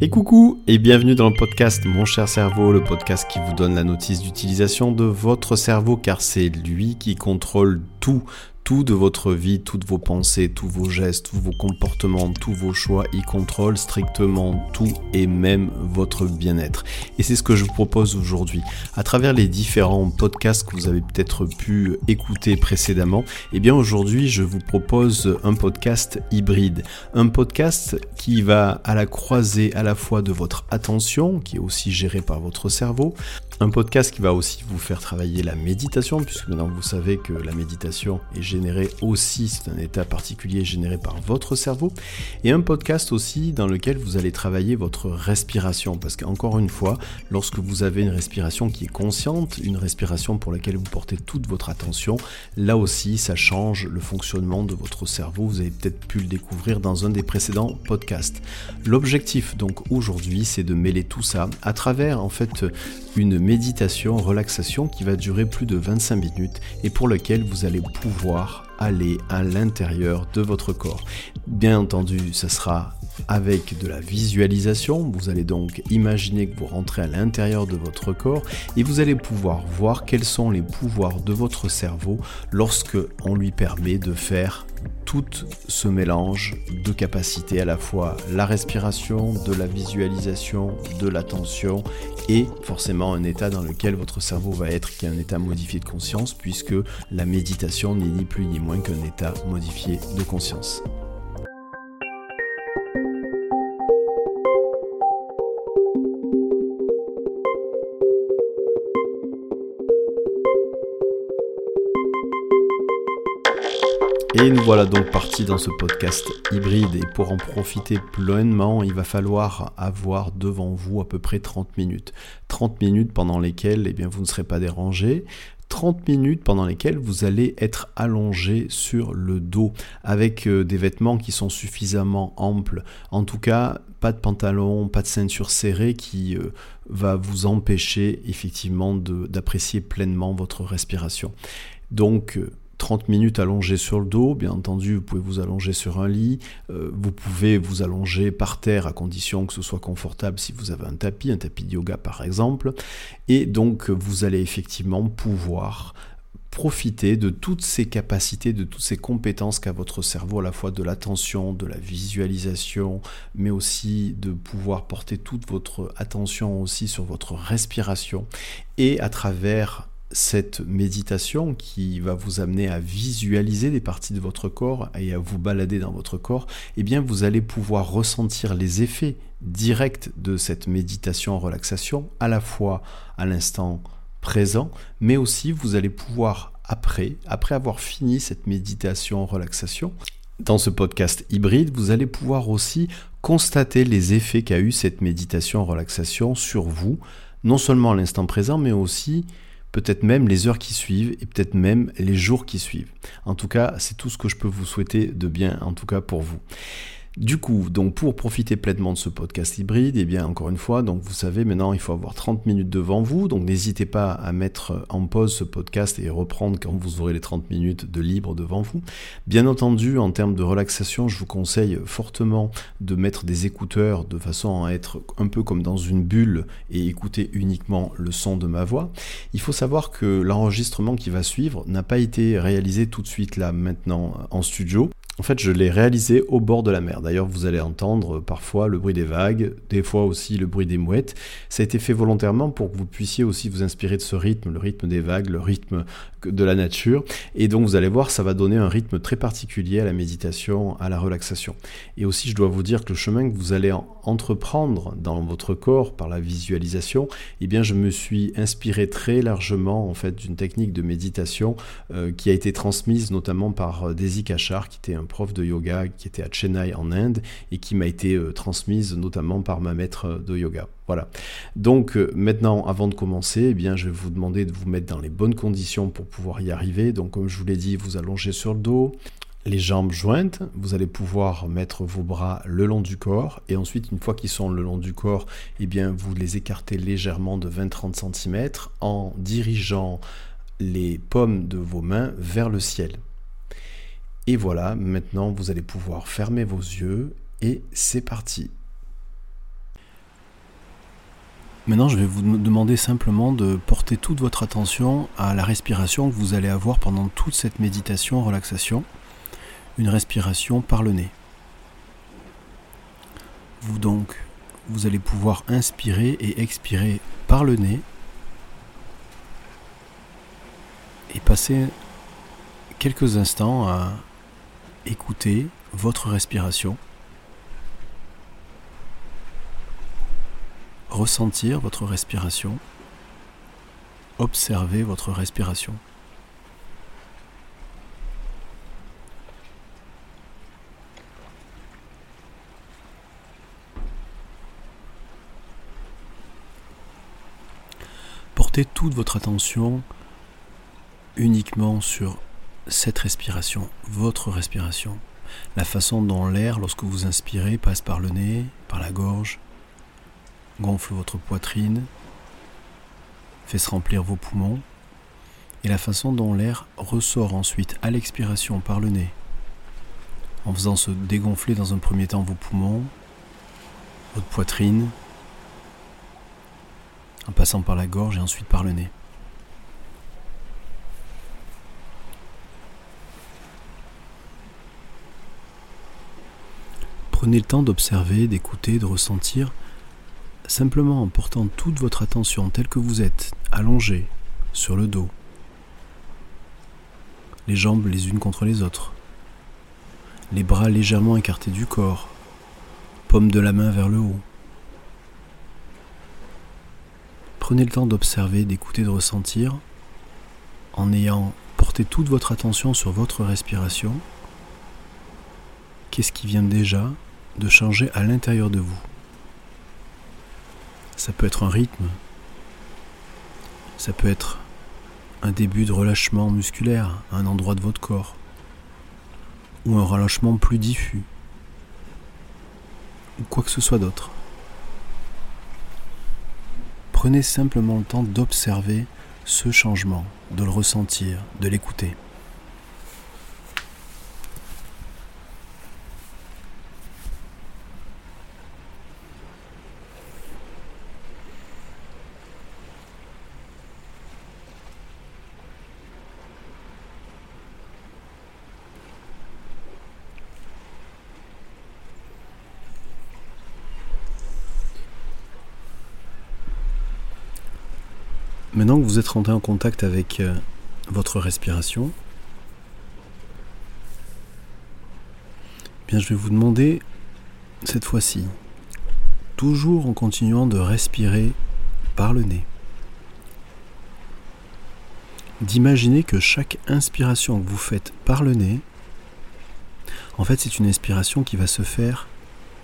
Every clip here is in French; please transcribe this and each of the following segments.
Et coucou et bienvenue dans le podcast Mon cher cerveau, le podcast qui vous donne la notice d'utilisation de votre cerveau car c'est lui qui contrôle tout, tout de votre vie, toutes vos pensées, tous vos gestes, tous vos comportements, tous vos choix, y contrôle strictement tout et même votre bien-être. Et c'est ce que je vous propose aujourd'hui. À travers les différents podcasts que vous avez peut-être pu écouter précédemment, eh bien aujourd'hui je vous propose un podcast hybride. Un podcast qui va à la croisée à la fois de votre attention, qui est aussi géré par votre cerveau, un podcast qui va aussi vous faire travailler la méditation, puisque maintenant vous savez que la méditation est générée aussi, c'est un état particulier généré par votre cerveau. Et un podcast aussi dans lequel vous allez travailler votre respiration, parce qu'encore une fois, lorsque vous avez une respiration qui est consciente, une respiration pour laquelle vous portez toute votre attention, là aussi ça change le fonctionnement de votre cerveau. Vous avez peut-être pu le découvrir dans un des précédents podcasts. L'objectif donc aujourd'hui, c'est de mêler tout ça à travers en fait une méditation, relaxation qui va durer plus de 25 minutes et pour lequel vous allez pouvoir aller à l'intérieur de votre corps. Bien entendu, ça sera avec de la visualisation. Vous allez donc imaginer que vous rentrez à l'intérieur de votre corps et vous allez pouvoir voir quels sont les pouvoirs de votre cerveau lorsque on lui permet de faire tout ce mélange de capacités, à la fois la respiration, de la visualisation, de l'attention et forcément un état dans lequel votre cerveau va être, qui est un état modifié de conscience, puisque la méditation n'est ni plus ni moins qu'un état modifié de conscience. Et nous voilà donc partis dans ce podcast hybride et pour en profiter pleinement, il va falloir avoir devant vous à peu près 30 minutes. 30 minutes pendant lesquelles eh bien, vous ne serez pas dérangé, 30 minutes pendant lesquelles vous allez être allongé sur le dos avec euh, des vêtements qui sont suffisamment amples. En tout cas, pas de pantalon, pas de ceinture serrée qui euh, va vous empêcher effectivement d'apprécier pleinement votre respiration. Donc euh, 30 minutes allongé sur le dos, bien entendu, vous pouvez vous allonger sur un lit, euh, vous pouvez vous allonger par terre à condition que ce soit confortable si vous avez un tapis, un tapis de yoga par exemple, et donc vous allez effectivement pouvoir profiter de toutes ces capacités, de toutes ces compétences qu'a votre cerveau, à la fois de l'attention, de la visualisation, mais aussi de pouvoir porter toute votre attention aussi sur votre respiration. Et à travers cette méditation qui va vous amener à visualiser des parties de votre corps et à vous balader dans votre corps, eh bien vous allez pouvoir ressentir les effets directs de cette méditation relaxation à la fois à l'instant présent, mais aussi vous allez pouvoir après, après avoir fini cette méditation relaxation, dans ce podcast hybride, vous allez pouvoir aussi constater les effets qu'a eu cette méditation relaxation sur vous, non seulement à l'instant présent, mais aussi peut-être même les heures qui suivent et peut-être même les jours qui suivent. En tout cas, c'est tout ce que je peux vous souhaiter de bien, en tout cas pour vous. Du coup, donc pour profiter pleinement de ce podcast hybride, et eh bien encore une fois, donc vous savez maintenant il faut avoir 30 minutes devant vous, donc n'hésitez pas à mettre en pause ce podcast et reprendre quand vous aurez les 30 minutes de libre devant vous. Bien entendu, en termes de relaxation, je vous conseille fortement de mettre des écouteurs de façon à être un peu comme dans une bulle et écouter uniquement le son de ma voix. Il faut savoir que l'enregistrement qui va suivre n'a pas été réalisé tout de suite là maintenant en studio. En fait, je l'ai réalisé au bord de la mer. D'ailleurs, vous allez entendre parfois le bruit des vagues, des fois aussi le bruit des mouettes. Ça a été fait volontairement pour que vous puissiez aussi vous inspirer de ce rythme, le rythme des vagues, le rythme de la nature. Et donc, vous allez voir, ça va donner un rythme très particulier à la méditation, à la relaxation. Et aussi, je dois vous dire que le chemin que vous allez entreprendre dans votre corps par la visualisation, eh bien, je me suis inspiré très largement, en fait, d'une technique de méditation euh, qui a été transmise notamment par euh, Desi Kachar, qui était un prof de yoga qui était à Chennai en Inde et qui m'a été euh, transmise notamment par ma maître de yoga. Voilà. Donc euh, maintenant, avant de commencer, eh bien, je vais vous demander de vous mettre dans les bonnes conditions pour pouvoir y arriver. Donc comme je vous l'ai dit, vous allongez sur le dos, les jambes jointes, vous allez pouvoir mettre vos bras le long du corps et ensuite une fois qu'ils sont le long du corps, eh bien vous les écartez légèrement de 20-30 cm en dirigeant les paumes de vos mains vers le ciel. Et voilà, maintenant vous allez pouvoir fermer vos yeux et c'est parti. Maintenant, je vais vous demander simplement de porter toute votre attention à la respiration que vous allez avoir pendant toute cette méditation, relaxation. Une respiration par le nez. Vous donc, vous allez pouvoir inspirer et expirer par le nez et passer quelques instants à écouter votre respiration. ressentir votre respiration, observer votre respiration. Portez toute votre attention uniquement sur cette respiration, votre respiration, la façon dont l'air, lorsque vous inspirez, passe par le nez, par la gorge, gonfle votre poitrine, fait se remplir vos poumons, et la façon dont l'air ressort ensuite à l'expiration par le nez, en faisant se dégonfler dans un premier temps vos poumons, votre poitrine, en passant par la gorge et ensuite par le nez. Prenez le temps d'observer, d'écouter, de ressentir simplement en portant toute votre attention telle que vous êtes, allongé, sur le dos, les jambes les unes contre les autres, les bras légèrement écartés du corps, paume de la main vers le haut. Prenez le temps d'observer, d'écouter, de ressentir, en ayant porté toute votre attention sur votre respiration. Qu'est-ce qui vient déjà? De changer à l'intérieur de vous ça peut être un rythme. Ça peut être un début de relâchement musculaire à un endroit de votre corps. Ou un relâchement plus diffus. Ou quoi que ce soit d'autre. Prenez simplement le temps d'observer ce changement, de le ressentir, de l'écouter. Vous êtes rentré en contact avec euh, votre respiration, bien je vais vous demander cette fois-ci, toujours en continuant de respirer par le nez, d'imaginer que chaque inspiration que vous faites par le nez, en fait c'est une inspiration qui va se faire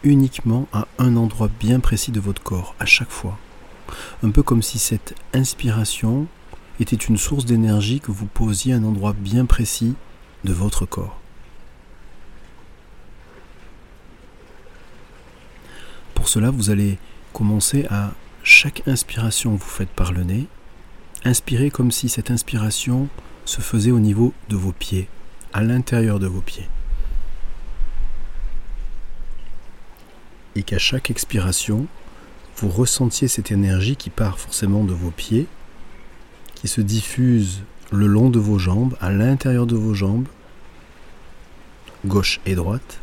uniquement à un endroit bien précis de votre corps, à chaque fois. Un peu comme si cette inspiration était une source d'énergie que vous posiez à un endroit bien précis de votre corps. Pour cela, vous allez commencer à chaque inspiration que vous faites par le nez, inspirer comme si cette inspiration se faisait au niveau de vos pieds, à l'intérieur de vos pieds. Et qu'à chaque expiration, vous ressentiez cette énergie qui part forcément de vos pieds, qui se diffuse le long de vos jambes, à l'intérieur de vos jambes, gauche et droite,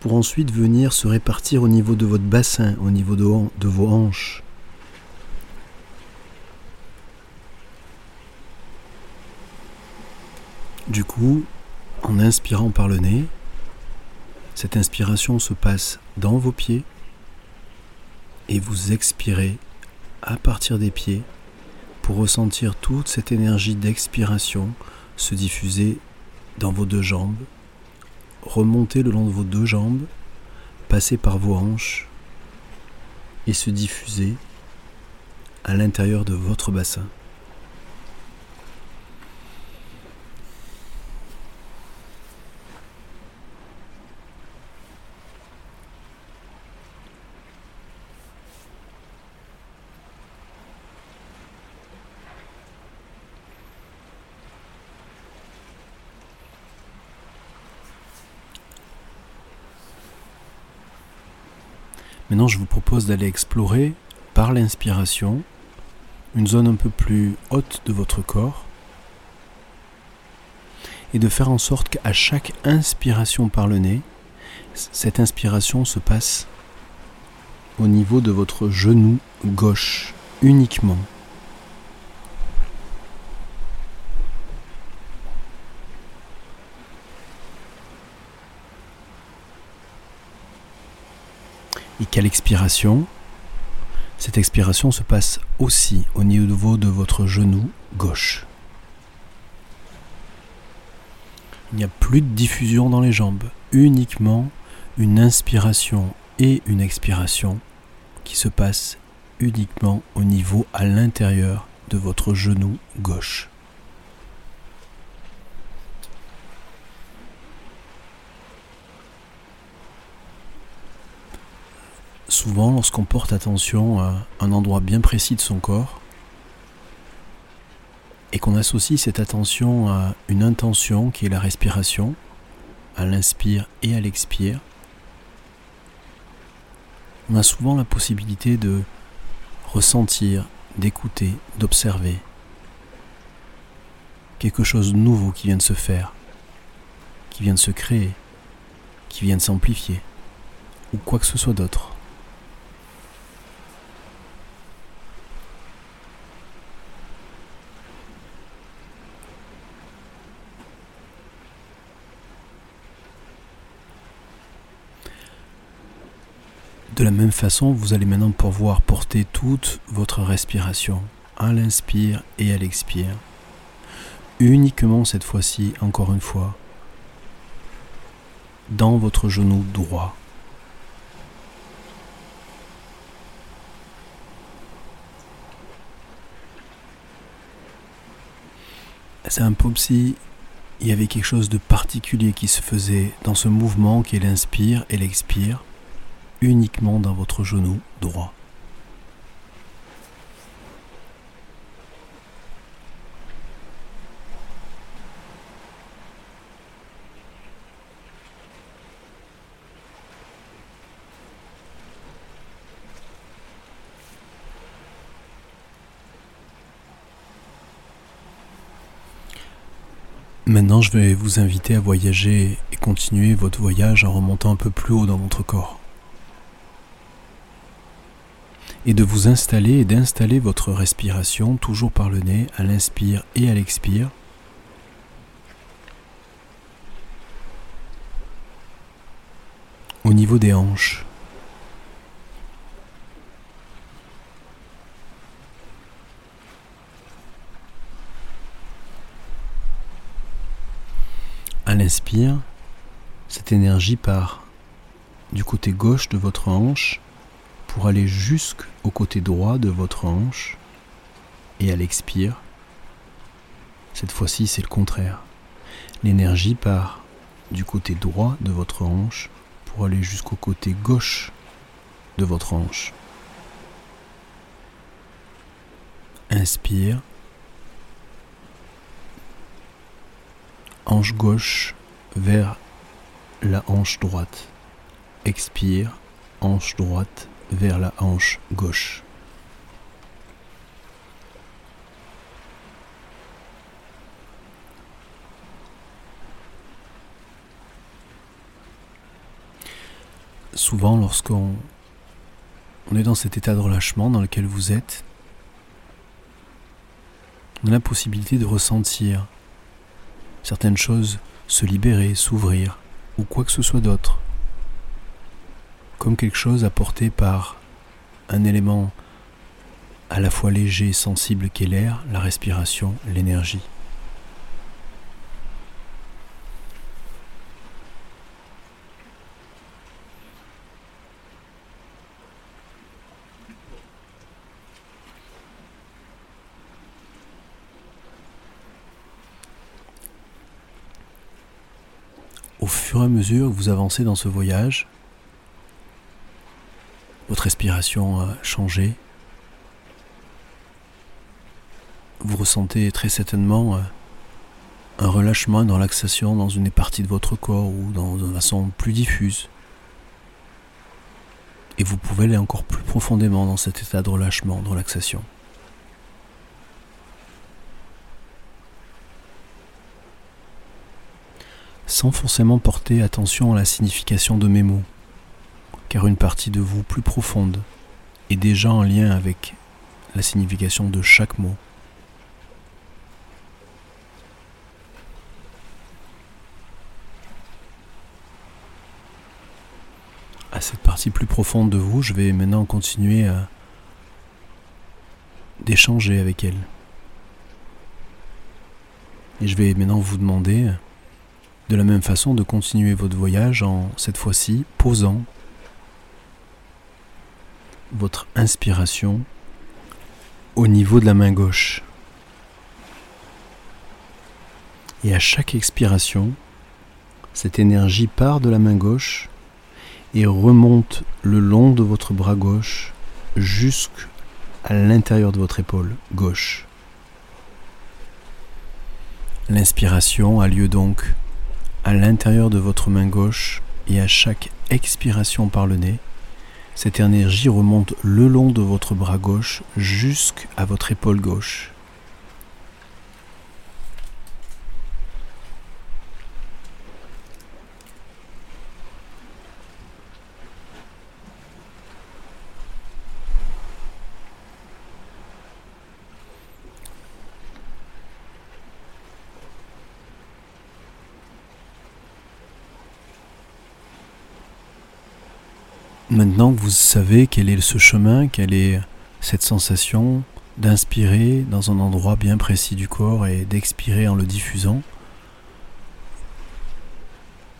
pour ensuite venir se répartir au niveau de votre bassin, au niveau de, vos hanches. Du coup, en inspirant par le nez, cette inspiration se passe dans vos pieds et vous expirez à partir des pieds pour ressentir toute cette énergie d'expiration se diffuser dans vos deux jambes, remonter le long de vos deux jambes, passer par vos hanches et se diffuser à l'intérieur de votre bassin. Maintenant, je vous propose d'aller explorer par l'inspiration une zone un peu plus haute de votre corps et de faire en sorte qu'à chaque inspiration par le nez, cette inspiration se passe au niveau de votre genou gauche uniquement. Et qu'à l'expiration, cette expiration se passe aussi au niveau de votre genou gauche. Il n'y a plus de diffusion dans les jambes, uniquement une inspiration et une expiration qui se passe uniquement au niveau à l'intérieur de votre genou gauche. Souvent, lorsqu'on porte attention à un endroit bien précis de son corps, et qu'on associe cette attention à une intention qui est la respiration, à l'inspire et à l'expire, on a souvent la possibilité de ressentir, d'écouter, d'observer quelque chose de nouveau qui vient de se faire, qui vient de se créer, qui vient de s'amplifier, ou quoi que ce soit d'autre. De la même façon, vous allez maintenant pouvoir porter toute votre respiration à l'inspire et à l'expire. Uniquement cette fois-ci, encore une fois, dans votre genou droit. C'est un peu si il y avait quelque chose de particulier qui se faisait dans ce mouvement qui est l'inspire et l'expire uniquement dans votre genou droit. Maintenant, je vais vous inviter à voyager et continuer votre voyage en remontant un peu plus haut dans votre corps et de vous installer et d'installer votre respiration toujours par le nez à l'inspire et à l'expire. Au niveau des hanches. À l'inspire, cette énergie part du côté gauche de votre hanche pour aller jusqu'au côté droit de votre hanche et à l'expire. Cette fois-ci, c'est le contraire. L'énergie part du côté droit de votre hanche pour aller jusqu'au côté gauche de votre hanche. Inspire. Hanche gauche vers la hanche droite. Expire. Hanche droite vers la hanche gauche. Souvent, lorsqu'on on est dans cet état de relâchement dans lequel vous êtes, on a la possibilité de ressentir certaines choses se libérer, s'ouvrir, ou quoi que ce soit d'autre comme quelque chose apporté par un élément à la fois léger et sensible qu'est l'air, la respiration, l'énergie. Au fur et à mesure que vous avancez dans ce voyage, votre respiration a changé. Vous ressentez très certainement euh, un relâchement, une relaxation dans une partie de votre corps ou dans une façon plus diffuse. Et vous pouvez aller encore plus profondément dans cet état de relâchement, de relaxation. Sans forcément porter attention à la signification de mes mots, car une partie de vous plus profonde est déjà en lien avec la signification de chaque mot. À cette partie plus profonde de vous, je vais maintenant continuer à d'échanger avec elle. Et je vais maintenant vous demander de la même façon de continuer votre voyage en cette fois-ci posant votre inspiration au niveau de la main gauche. Et à chaque expiration, cette énergie part de la main gauche et remonte le long de votre bras gauche jusqu'à l'intérieur de votre épaule gauche. L'inspiration a lieu donc à l'intérieur de votre main gauche et à chaque expiration par le nez, cette énergie remonte le long de votre bras gauche jusqu'à votre épaule gauche. Maintenant que vous savez quel est ce chemin, quelle est cette sensation d'inspirer dans un endroit bien précis du corps et d'expirer en le diffusant,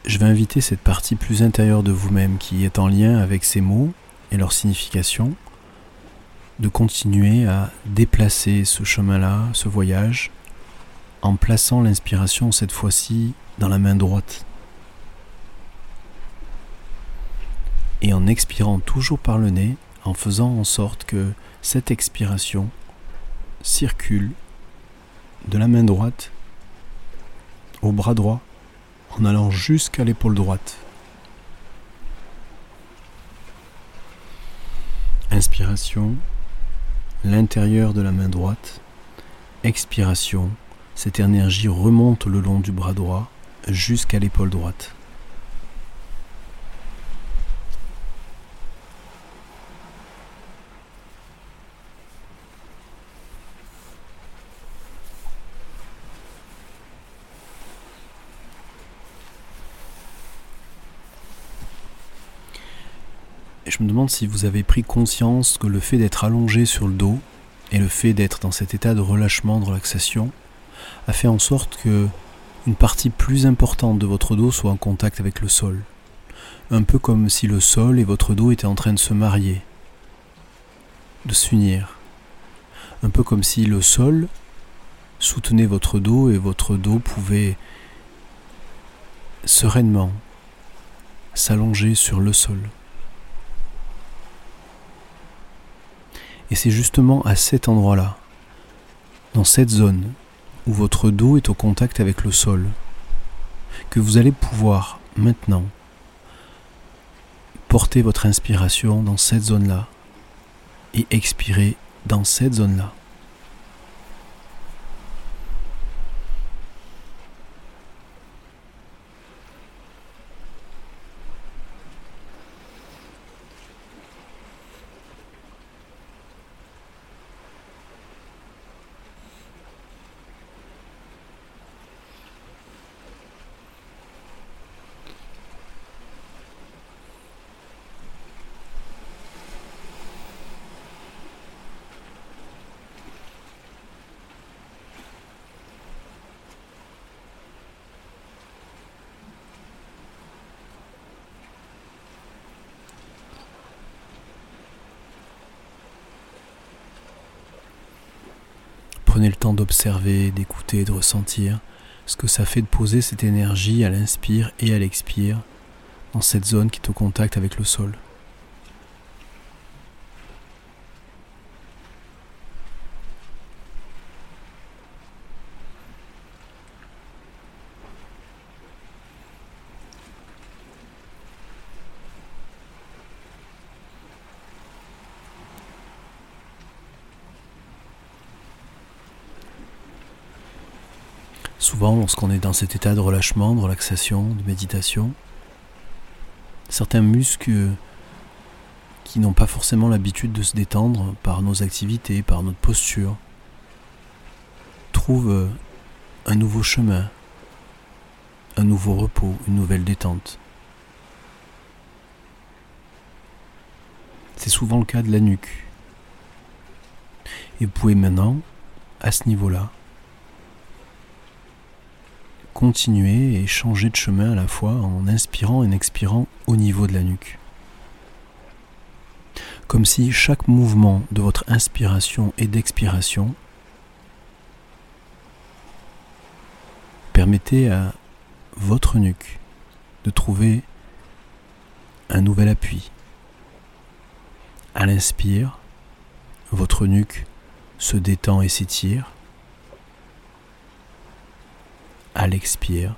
je vais inviter cette partie plus intérieure de vous-même qui est en lien avec ces mots et leur signification de continuer à déplacer ce chemin-là, ce voyage, en plaçant l'inspiration cette fois-ci dans la main droite. et en expirant toujours par le nez, en faisant en sorte que cette expiration circule de la main droite au bras droit en allant jusqu'à l'épaule droite. Inspiration, l'intérieur de la main droite. Expiration, cette énergie remonte le long du bras droit jusqu'à l'épaule droite. Demande si vous avez pris conscience que le fait d'être allongé sur le dos et le fait d'être dans cet état de relâchement, de relaxation, a fait en sorte que une partie plus importante de votre dos soit en contact avec le sol. Un peu comme si le sol et votre dos étaient en train de se marier, de s'unir. Un peu comme si le sol soutenait votre dos et votre dos pouvait sereinement s'allonger sur le sol. Et c'est justement à cet endroit-là, dans cette zone, où votre dos est au contact avec le sol, que vous allez pouvoir maintenant porter votre inspiration dans cette zone-là et expirer dans cette zone-là. Prenez le temps d'observer, d'écouter, de ressentir ce que ça fait de poser cette énergie à l'inspire et à l'expire dans cette zone qui est au contact avec le sol. Souvent, lorsqu'on est dans cet état de relâchement, de relaxation, de méditation, certains muscles qui n'ont pas forcément l'habitude de se détendre par nos activités, par notre posture, trouvent un nouveau chemin, un nouveau repos, une nouvelle détente. C'est souvent le cas de la nuque. Et vous pouvez maintenant, à ce niveau-là, continuer et changer de chemin à la fois en inspirant et en expirant au niveau de la nuque. Comme si chaque mouvement de votre inspiration et d'expiration permettait à votre nuque de trouver un nouvel appui. À l'inspire, votre nuque se détend et s'étire. À l'expire,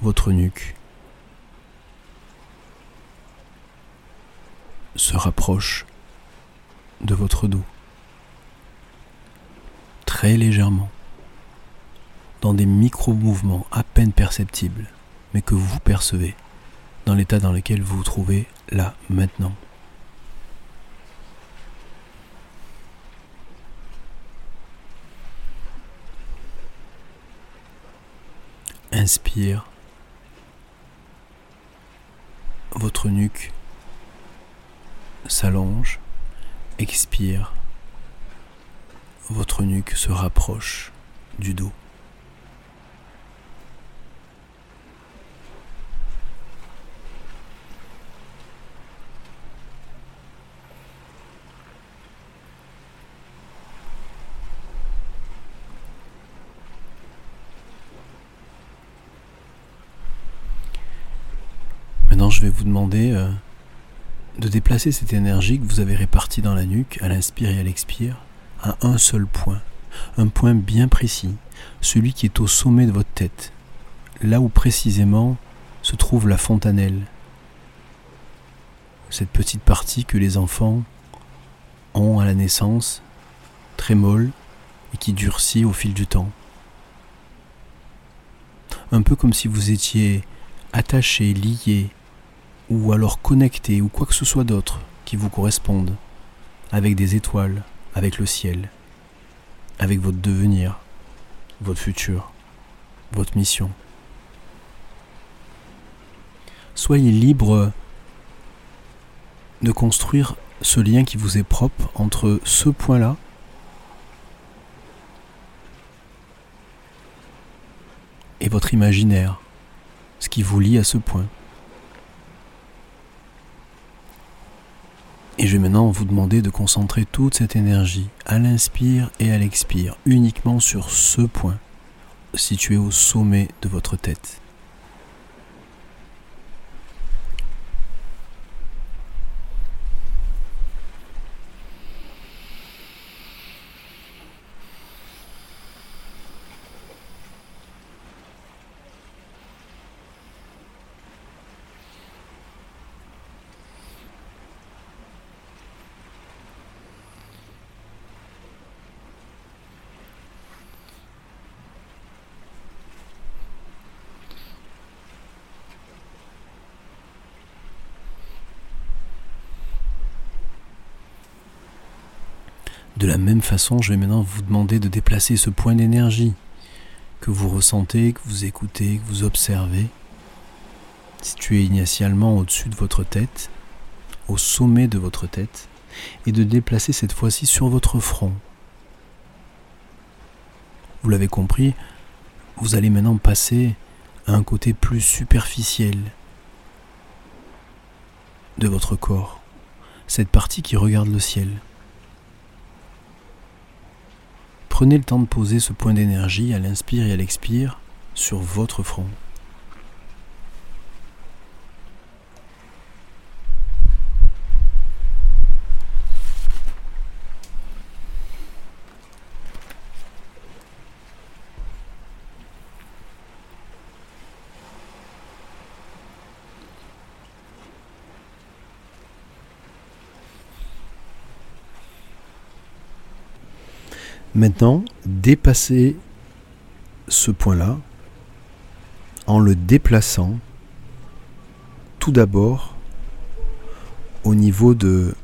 votre nuque se rapproche de votre dos, très légèrement, dans des micro-mouvements à peine perceptibles, mais que vous percevez dans l'état dans lequel vous vous trouvez là, maintenant. Inspire. Votre nuque s'allonge. Expire. Votre nuque se rapproche du dos. Maintenant, je vais vous demander euh, de déplacer cette énergie que vous avez répartie dans la nuque, à l'inspire et à l'expire, à un seul point, un point bien précis, celui qui est au sommet de votre tête, là où précisément se trouve la fontanelle, cette petite partie que les enfants ont à la naissance, très molle et qui durcit au fil du temps. Un peu comme si vous étiez attaché, lié ou alors connecté ou quoi que ce soit d'autre qui vous corresponde avec des étoiles, avec le ciel, avec votre devenir, votre futur, votre mission. Soyez libre de construire ce lien qui vous est propre entre ce point-là et votre imaginaire, ce qui vous lie à ce point. Et je vais maintenant vous demander de concentrer toute cette énergie à l'inspire et à l'expire uniquement sur ce point situé au sommet de votre tête. La même façon, je vais maintenant vous demander de déplacer ce point d'énergie que vous ressentez, que vous écoutez, que vous observez, situé initialement au-dessus de votre tête, au sommet de votre tête, et de déplacer cette fois-ci sur votre front. Vous l'avez compris, vous allez maintenant passer à un côté plus superficiel de votre corps, cette partie qui regarde le ciel. Prenez le temps de poser ce point d'énergie à l'inspire et à l'expire sur votre front. Maintenant, dépassez ce point-là en le déplaçant tout d'abord au niveau de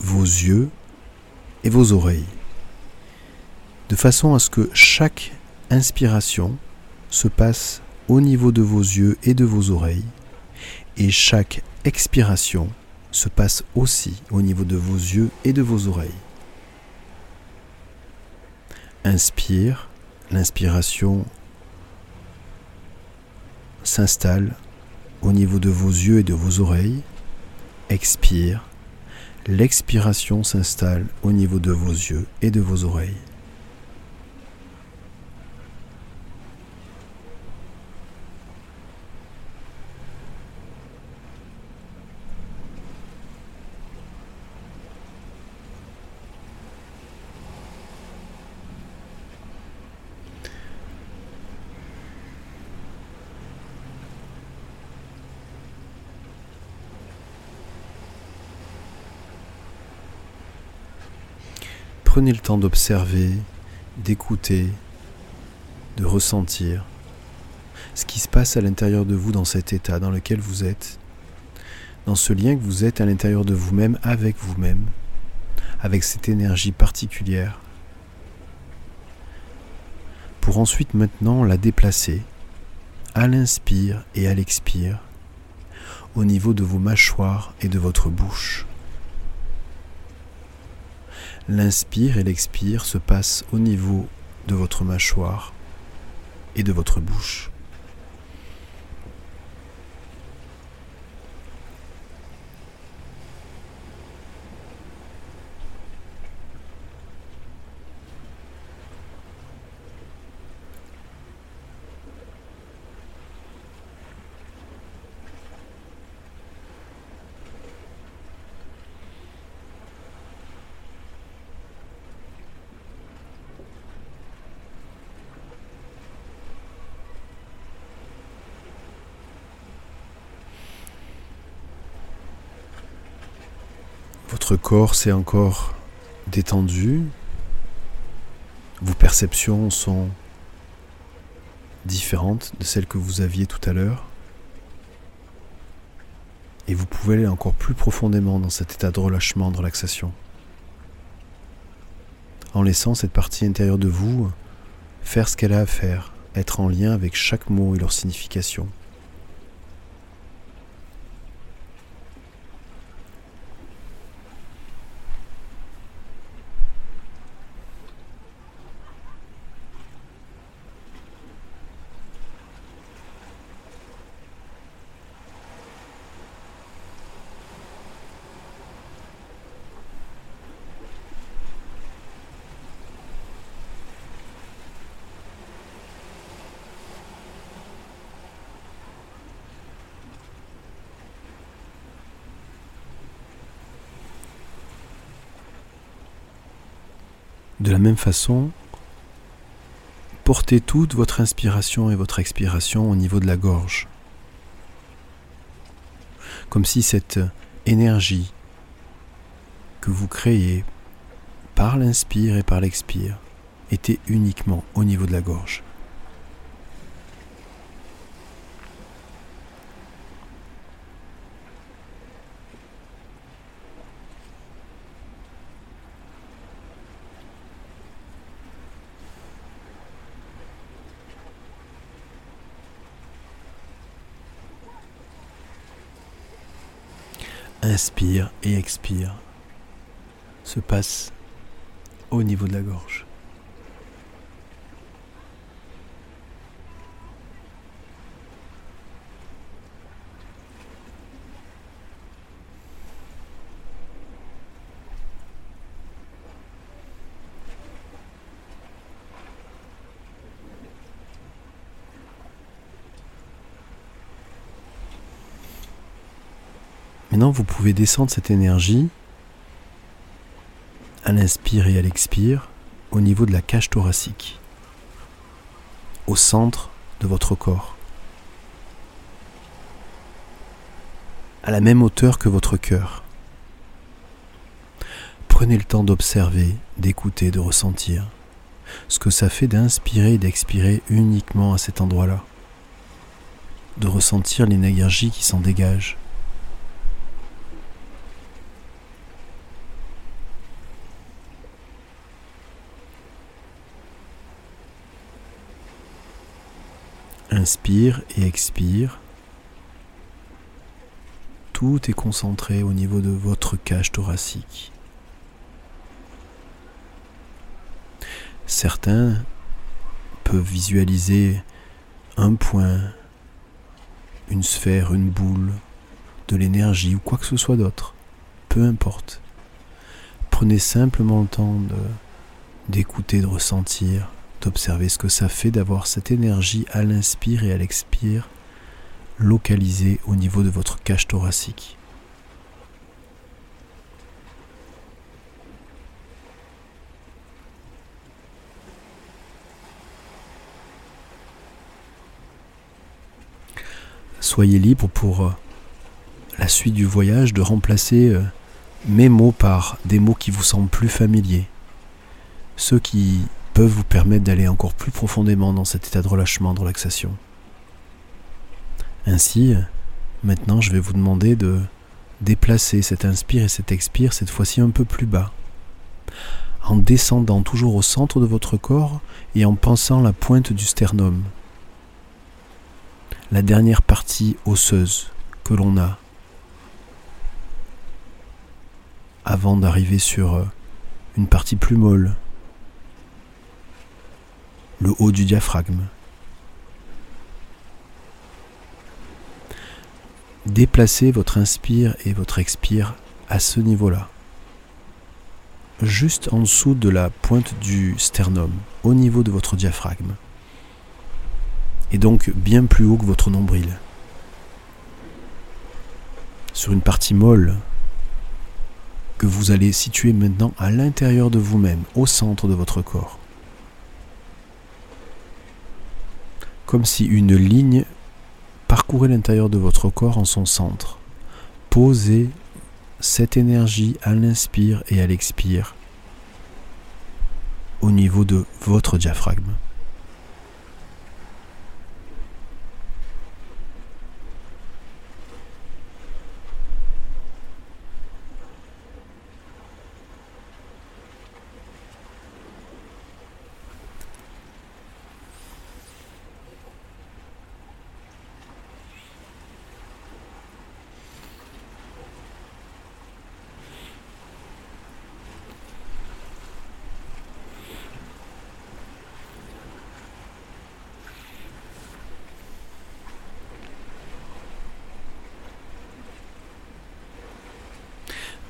vos yeux et vos oreilles, de façon à ce que chaque inspiration se passe au niveau de vos yeux et de vos oreilles, et chaque expiration se passe aussi au niveau de vos yeux et de vos oreilles. Inspire, l'inspiration s'installe au niveau de vos yeux et de vos oreilles. Expire, l'expiration s'installe au niveau de vos yeux et de vos oreilles. Prenez le temps d'observer, d'écouter, de ressentir ce qui se passe à l'intérieur de vous dans cet état dans lequel vous êtes, dans ce lien que vous êtes à l'intérieur de vous-même avec vous-même, avec cette énergie particulière, pour ensuite maintenant la déplacer à l'inspire et à l'expire au niveau de vos mâchoires et de votre bouche. L'inspire et l'expire se passent au niveau de votre mâchoire et de votre bouche. Votre corps s'est encore détendu? Vos perceptions sont différentes de celles que vous aviez tout à l'heure? Et vous pouvez aller encore plus profondément dans cet état de relâchement, de relaxation. En laissant cette partie intérieure de vous faire ce qu'elle a à faire, être en lien avec chaque mot et leur signification. De la même façon, portez toute votre inspiration et votre expiration au niveau de la gorge. Comme si cette énergie que vous créez par l'inspire et par l'expire était uniquement au niveau de la gorge. Inspire et expire se passe au niveau de la gorge. Maintenant, vous pouvez descendre cette énergie à l'inspire et à l'expire au niveau de la cage thoracique, au centre de votre corps, à la même hauteur que votre cœur. Prenez le temps d'observer, d'écouter, de ressentir ce que ça fait d'inspirer et d'expirer uniquement à cet endroit-là, de ressentir l'énergie qui s'en dégage. Inspire et expire. Tout est concentré au niveau de votre cage thoracique. Certains peuvent visualiser un point, une sphère, une boule, de l'énergie ou quoi que ce soit d'autre. Peu importe. Prenez simplement le temps d'écouter, de ressentir, d'observer ce que ça fait d'avoir cette énergie à l'inspire et à l'expire localisée au niveau de votre cage thoracique. Soyez libre pour euh, la suite du voyage de remplacer euh, mes mots par des mots qui vous semblent plus familiers. Ceux qui peuvent vous permettre d'aller encore plus profondément dans cet état de relâchement, de relaxation. Ainsi, maintenant je vais vous demander de déplacer cet inspire et cet expire cette fois-ci un peu plus bas, en descendant toujours au centre de votre corps et en pensant la pointe du sternum, la dernière partie osseuse que l'on a. Avant d'arriver sur une partie plus molle, le haut du diaphragme. Déplacez votre inspire et votre expire à ce niveau-là, juste en dessous de la pointe du sternum, au niveau de votre diaphragme, et donc bien plus haut que votre nombril. Sur une partie molle que vous allez situer maintenant à l'intérieur de vous-même, au centre de votre corps. Comme si une ligne parcourait l'intérieur de votre corps en son centre. Posez cette énergie à l'inspire et à l'expire au niveau de votre diaphragme.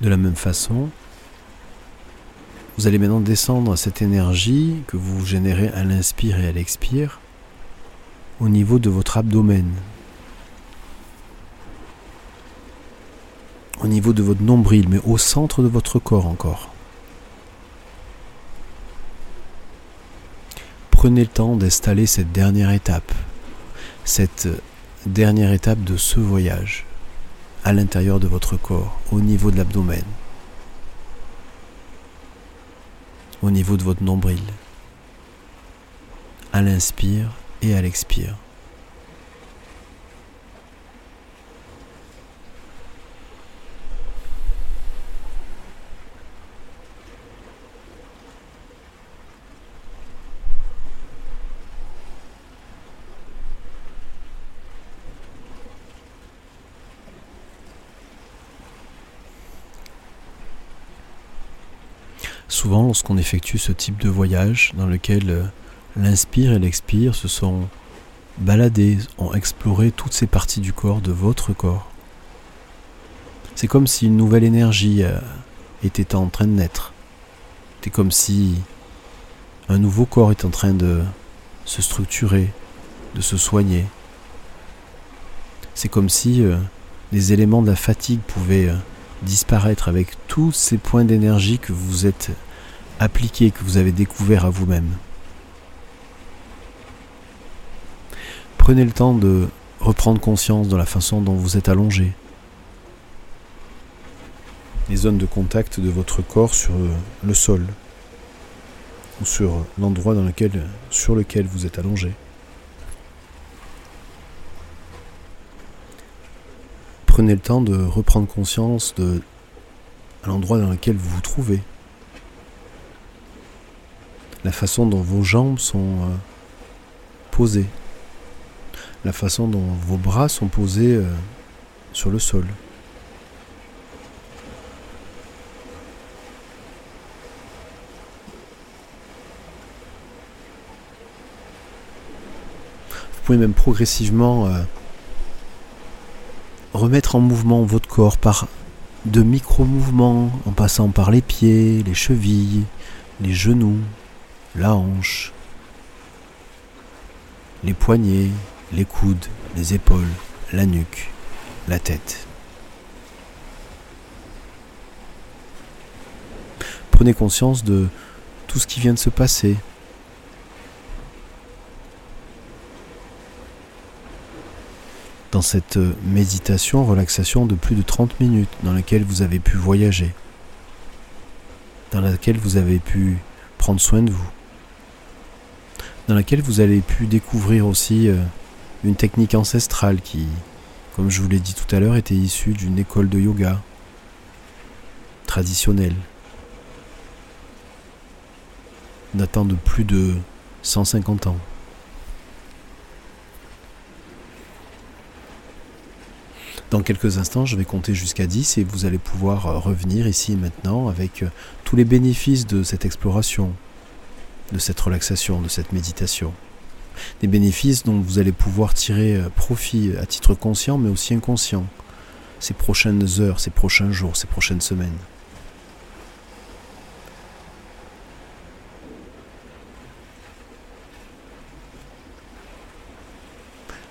De la même façon, vous allez maintenant descendre cette énergie que vous générez à l'inspire et à l'expire au niveau de votre abdomen, au niveau de votre nombril, mais au centre de votre corps encore. Prenez le temps d'installer cette dernière étape, cette dernière étape de ce voyage à l'intérieur de votre corps, au niveau de l'abdomen, au niveau de votre nombril, à l'inspire et à l'expire. Souvent, lorsqu'on effectue ce type de voyage dans lequel euh, l'inspire et l'expire se sont baladés, ont exploré toutes ces parties du corps, de votre corps, c'est comme si une nouvelle énergie euh, était en train de naître. C'est comme si un nouveau corps est en train de se structurer, de se soigner. C'est comme si euh, les éléments de la fatigue pouvaient disparaître avec tous ces points d'énergie que vous êtes appliqués, que vous avez découverts à vous-même. Prenez le temps de reprendre conscience de la façon dont vous êtes allongé. Les zones de contact de votre corps sur le sol. ou sur l'endroit dans lequel, sur lequel vous êtes allongé. Prenez le temps de reprendre conscience de l'endroit dans lequel vous vous trouvez. La façon dont vos jambes sont euh, posées. La façon dont vos bras sont posés euh, sur le sol. Vous pouvez même progressivement euh, remettre en mouvement votre corps par de micro-mouvements en passant par les pieds, les chevilles, les genoux, la hanche, les poignets, les coudes, les épaules, la nuque, la tête. Prenez conscience de tout ce qui vient de se passer, dans cette méditation, relaxation de plus de 30 minutes dans laquelle vous avez pu voyager, dans laquelle vous avez pu prendre soin de vous, dans laquelle vous avez pu découvrir aussi euh, une technique ancestrale qui, comme je vous l'ai dit tout à l'heure, était issue d'une école de yoga traditionnelle, datant de plus de 150 ans. Dans quelques instants, je vais compter jusqu'à 10 et vous allez pouvoir euh, revenir ici et maintenant avec euh, tous les bénéfices de cette exploration, de cette relaxation, de cette méditation. Des bénéfices dont vous allez pouvoir tirer euh, profit à titre conscient mais aussi inconscient ces prochaines heures, ces prochains jours, ces prochaines semaines.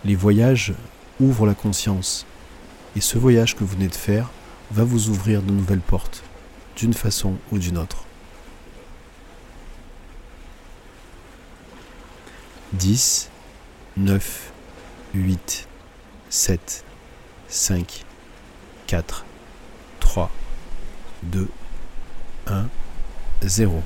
Les voyages ouvrent la conscience et ce voyage que vous venez de faire va vous ouvrir de nouvelles portes, d'une façon ou d'une autre. 10, 9, 8, 7, 5, 4, 3, 2, 1, 0.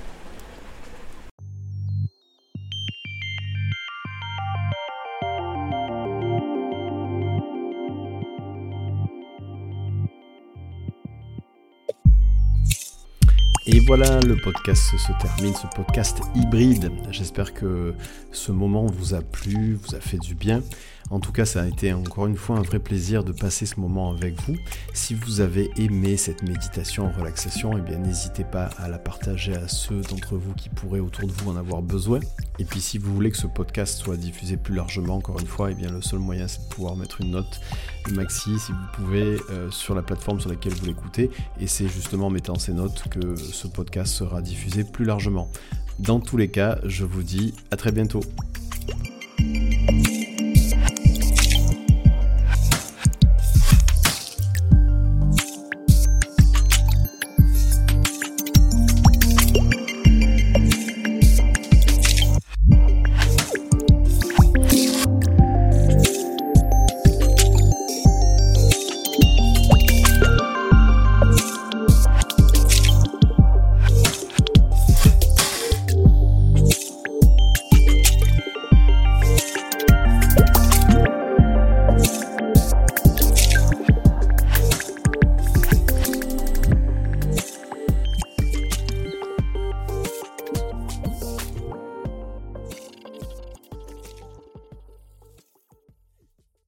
Et voilà, le podcast se termine, ce podcast hybride. J'espère que ce moment vous a plu, vous a fait du bien. En tout cas, ça a été encore une fois un vrai plaisir de passer ce moment avec vous. Si vous avez aimé cette méditation en relaxation, eh n'hésitez pas à la partager à ceux d'entre vous qui pourraient autour de vous en avoir besoin. Et puis si vous voulez que ce podcast soit diffusé plus largement, encore une fois, eh bien le seul moyen c'est de pouvoir mettre une note maxi si vous pouvez euh, sur la plateforme sur laquelle vous l'écoutez. Et c'est justement en mettant ces notes que ce podcast sera diffusé plus largement. Dans tous les cas, je vous dis à très bientôt.